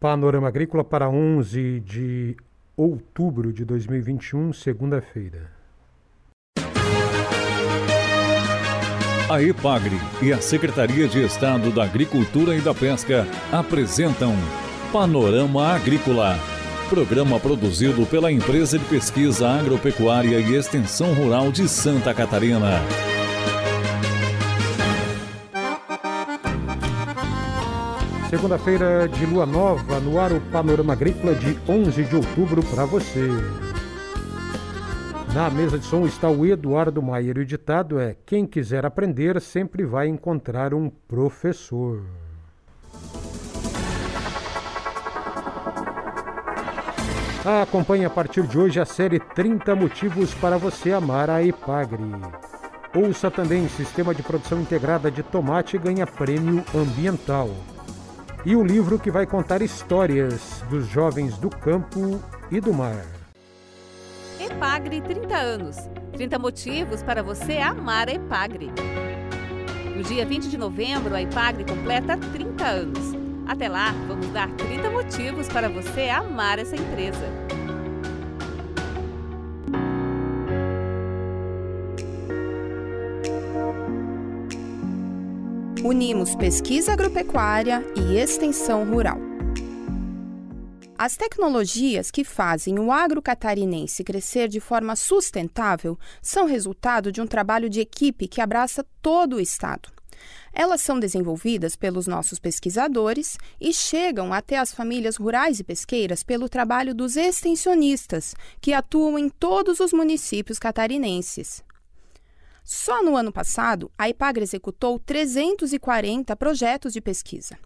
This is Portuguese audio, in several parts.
Panorama Agrícola para 11 de outubro de 2021, segunda-feira. A EPAGRE e a Secretaria de Estado da Agricultura e da Pesca apresentam Panorama Agrícola, programa produzido pela Empresa de Pesquisa Agropecuária e Extensão Rural de Santa Catarina. Segunda-feira de lua nova, no ar o Panorama Agrícola de 11 de outubro para você. Na mesa de som está o Eduardo Maier e o ditado é: Quem quiser aprender sempre vai encontrar um professor. Acompanhe a partir de hoje a série 30 Motivos para você amar a Epagre. Ouça também Sistema de Produção Integrada de Tomate ganha prêmio ambiental e o livro que vai contar histórias dos jovens do campo e do mar. Epagre 30 anos. 30 motivos para você amar a Epagre. No dia 20 de novembro, a Epagre completa 30 anos. Até lá, vamos dar 30 motivos para você amar essa empresa. Unimos pesquisa agropecuária e extensão rural. As tecnologias que fazem o agro catarinense crescer de forma sustentável são resultado de um trabalho de equipe que abraça todo o estado. Elas são desenvolvidas pelos nossos pesquisadores e chegam até as famílias rurais e pesqueiras pelo trabalho dos extensionistas, que atuam em todos os municípios catarinenses. Só no ano passado, a IPAGRE executou 340 projetos de pesquisa.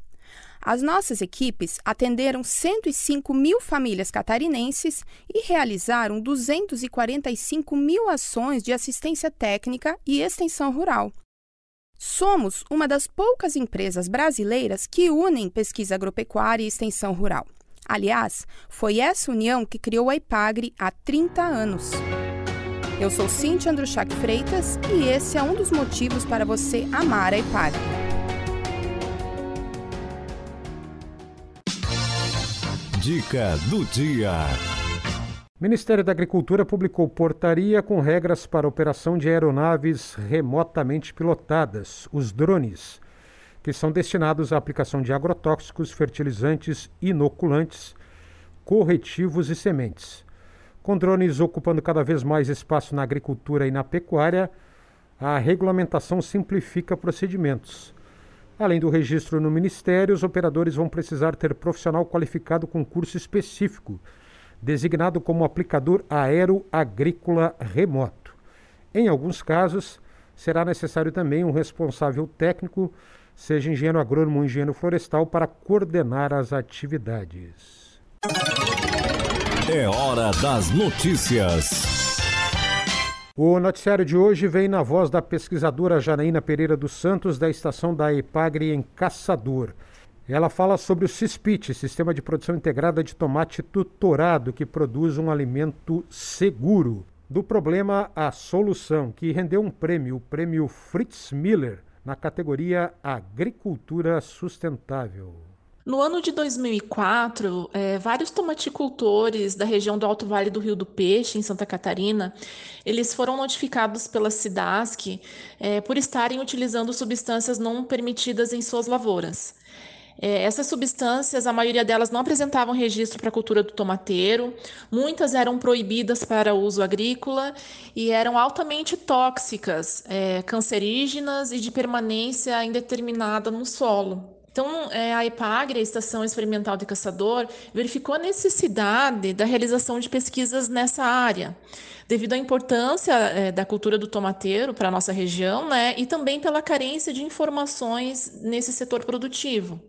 As nossas equipes atenderam 105 mil famílias catarinenses e realizaram 245 mil ações de assistência técnica e extensão rural. Somos uma das poucas empresas brasileiras que unem pesquisa agropecuária e extensão rural. Aliás, foi essa união que criou a IPAGRE há 30 anos. Eu sou Cintia Andruchak Freitas e esse é um dos motivos para você amar a IPAG. Dica do dia. Ministério da Agricultura publicou portaria com regras para operação de aeronaves remotamente pilotadas, os drones, que são destinados à aplicação de agrotóxicos, fertilizantes, inoculantes, corretivos e sementes. Com drones ocupando cada vez mais espaço na agricultura e na pecuária, a regulamentação simplifica procedimentos. Além do registro no Ministério, os operadores vão precisar ter profissional qualificado com curso específico, designado como aplicador aeroagrícola remoto. Em alguns casos, será necessário também um responsável técnico, seja engenheiro agrônomo ou engenheiro florestal, para coordenar as atividades. É hora das notícias. O noticiário de hoje vem na voz da pesquisadora Janaína Pereira dos Santos, da estação da Epagre em Caçador. Ela fala sobre o CISPIT, Sistema de Produção Integrada de Tomate Tutorado, que produz um alimento seguro. Do problema à solução, que rendeu um prêmio, o prêmio Fritz Miller, na categoria Agricultura Sustentável. No ano de 2004, é, vários tomaticultores da região do Alto Vale do Rio do Peixe, em Santa Catarina, eles foram notificados pela SIDASC é, por estarem utilizando substâncias não permitidas em suas lavouras. É, essas substâncias, a maioria delas não apresentavam registro para a cultura do tomateiro, muitas eram proibidas para uso agrícola e eram altamente tóxicas, cancerígenas e de permanência indeterminada no solo. Então, é, a EPAGRE, a Estação Experimental de Caçador, verificou a necessidade da realização de pesquisas nessa área, devido à importância é, da cultura do tomateiro para a nossa região, né, e também pela carência de informações nesse setor produtivo.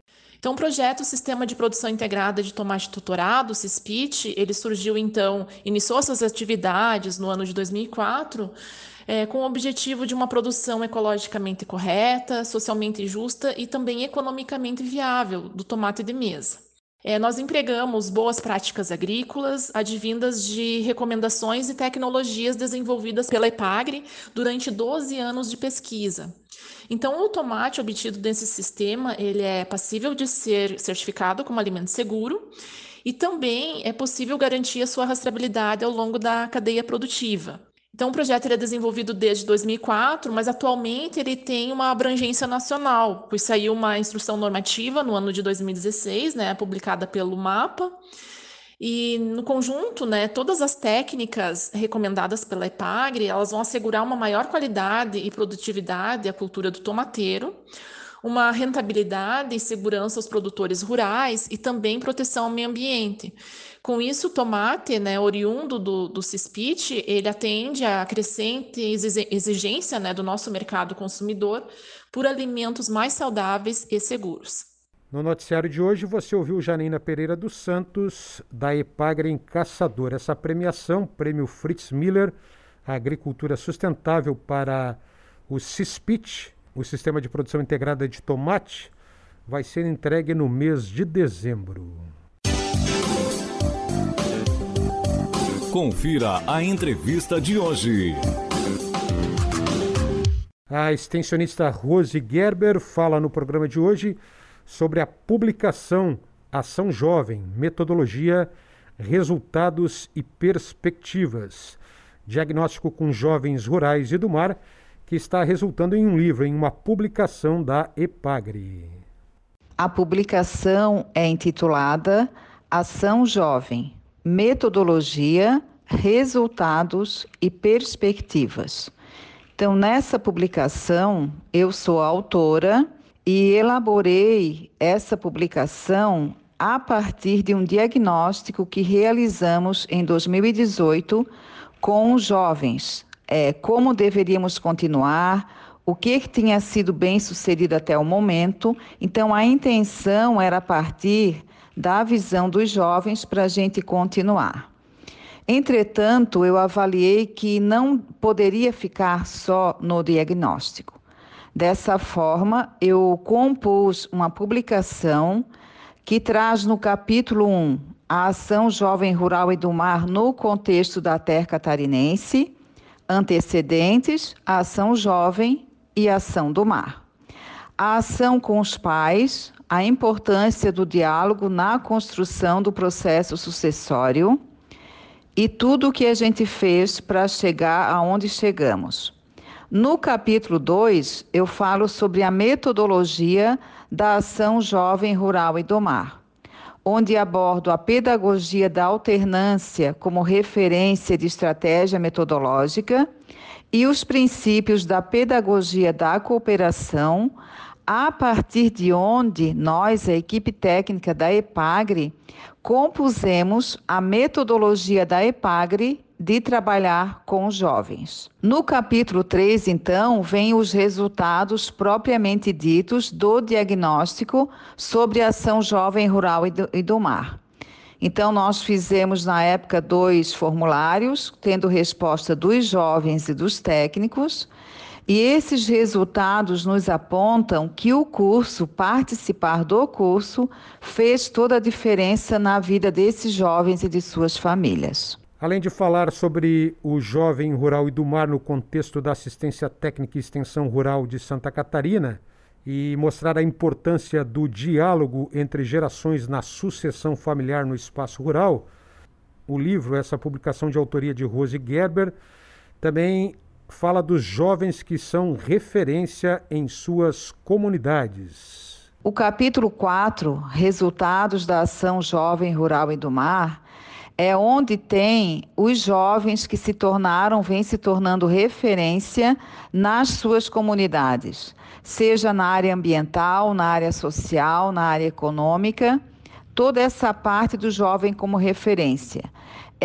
Então, o projeto Sistema de Produção Integrada de Tomate Tutorado, CISPIT, ele surgiu então, iniciou suas atividades no ano de 2004, é, com o objetivo de uma produção ecologicamente correta, socialmente justa e também economicamente viável do tomate de mesa. É, nós empregamos boas práticas agrícolas, advindas de recomendações e tecnologias desenvolvidas pela EPAGRE durante 12 anos de pesquisa. Então, o tomate obtido desse sistema, ele é passível de ser certificado como alimento seguro e também é possível garantir a sua rastreabilidade ao longo da cadeia produtiva. Então, o projeto é desenvolvido desde 2004, mas atualmente ele tem uma abrangência nacional, pois saiu uma instrução normativa no ano de 2016, né, publicada pelo MAPA, e no conjunto, né, todas as técnicas recomendadas pela EPAGRE, elas vão assegurar uma maior qualidade e produtividade à cultura do tomateiro, uma rentabilidade e segurança aos produtores rurais e também proteção ao meio ambiente. Com isso, o tomate, né, oriundo do, do CISPIT, ele atende à crescente exigência né, do nosso mercado consumidor por alimentos mais saudáveis e seguros. No noticiário de hoje, você ouviu Janina Pereira dos Santos, da Epagre em Caçador. Essa premiação, Prêmio Fritz Miller, Agricultura Sustentável para o CISPIT, o Sistema de Produção Integrada de Tomate, vai ser entregue no mês de dezembro. Confira a entrevista de hoje. A extensionista Rose Gerber fala no programa de hoje sobre a publicação Ação Jovem, Metodologia, Resultados e Perspectivas. Diagnóstico com jovens rurais e do mar, que está resultando em um livro, em uma publicação da EPAGRE. A publicação é intitulada Ação Jovem, metodologia, resultados e perspectivas. Então, nessa publicação, eu sou autora e elaborei essa publicação a partir de um diagnóstico que realizamos em 2018 com os jovens. É, como deveríamos continuar, o que, tinha sido bem sucedido até o momento. Então, a intenção era partir da visão dos jovens para a gente continuar. Entretanto, eu avaliei que não poderia ficar só no diagnóstico. Dessa forma, eu compus uma publicação que traz no capítulo 1 a ação jovem rural e do mar no contexto da terra catarinense, antecedentes, a ação jovem e a ação do mar. A ação com os pais, a importância do diálogo na construção do processo sucessório e tudo o que a gente fez para chegar aonde chegamos. No capítulo 2, eu falo sobre a metodologia da ação jovem rural e do mar, onde abordo a pedagogia da alternância como referência de estratégia metodológica e os princípios da pedagogia da cooperação, a partir de onde nós, a equipe técnica da EPAGRE, compusemos a metodologia da EPAGRE de trabalhar com jovens. No capítulo 3, então, vem os resultados propriamente ditos do diagnóstico sobre a ação jovem rural e do mar. Então, nós fizemos na época dois formulários, tendo resposta dos jovens e dos técnicos. E esses resultados nos apontam que o curso, participar do curso, fez toda a diferença na vida desses jovens e de suas famílias. Além de falar sobre o jovem rural e do mar no contexto da assistência técnica e extensão rural de Santa Catarina e mostrar a importância do diálogo entre gerações na sucessão familiar no espaço rural, o livro, essa publicação de autoria de Rose Gerber, também fala dos jovens que são referência em suas comunidades. O capítulo 4, Resultados da Ação Jovem Rural e do Mar, é onde tem os jovens que se tornaram, vêm se tornando referência nas suas comunidades, seja na área ambiental, na área social, na área econômica, toda essa parte do jovem como referência.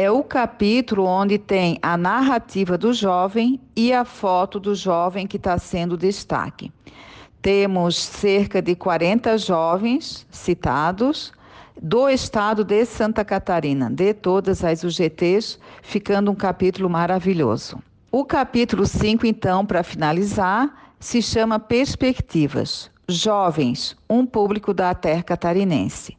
É o capítulo onde tem a narrativa do jovem e a foto do jovem que está sendo destaque. Temos cerca de 40 jovens citados, do estado de Santa Catarina, de todas as UGTs, ficando um capítulo maravilhoso. O capítulo 5, então, para finalizar, se chama Perspectivas. Jovens, um público da terra catarinense.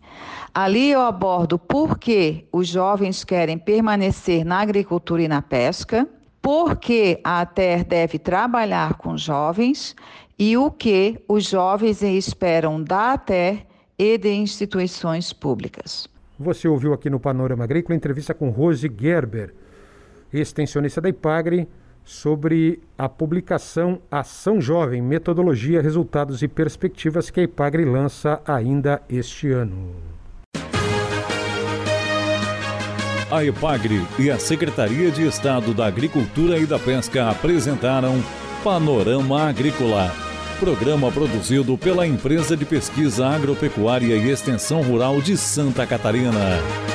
Ali eu abordo por que os jovens querem permanecer na agricultura e na pesca, por que a ATER deve trabalhar com jovens e o que os jovens esperam da ATER e de instituições públicas. Você ouviu aqui no Panorama Agrícola entrevista com Rose Gerber, extensionista da IPAGRE, sobre a publicação Ação Jovem, Metodologia, Resultados e Perspectivas que a IPAGRE lança ainda este ano. A IPAGRE e a Secretaria de Estado da Agricultura e da Pesca apresentaram Panorama Agrícola, programa produzido pela Empresa de Pesquisa Agropecuária e Extensão Rural de Santa Catarina.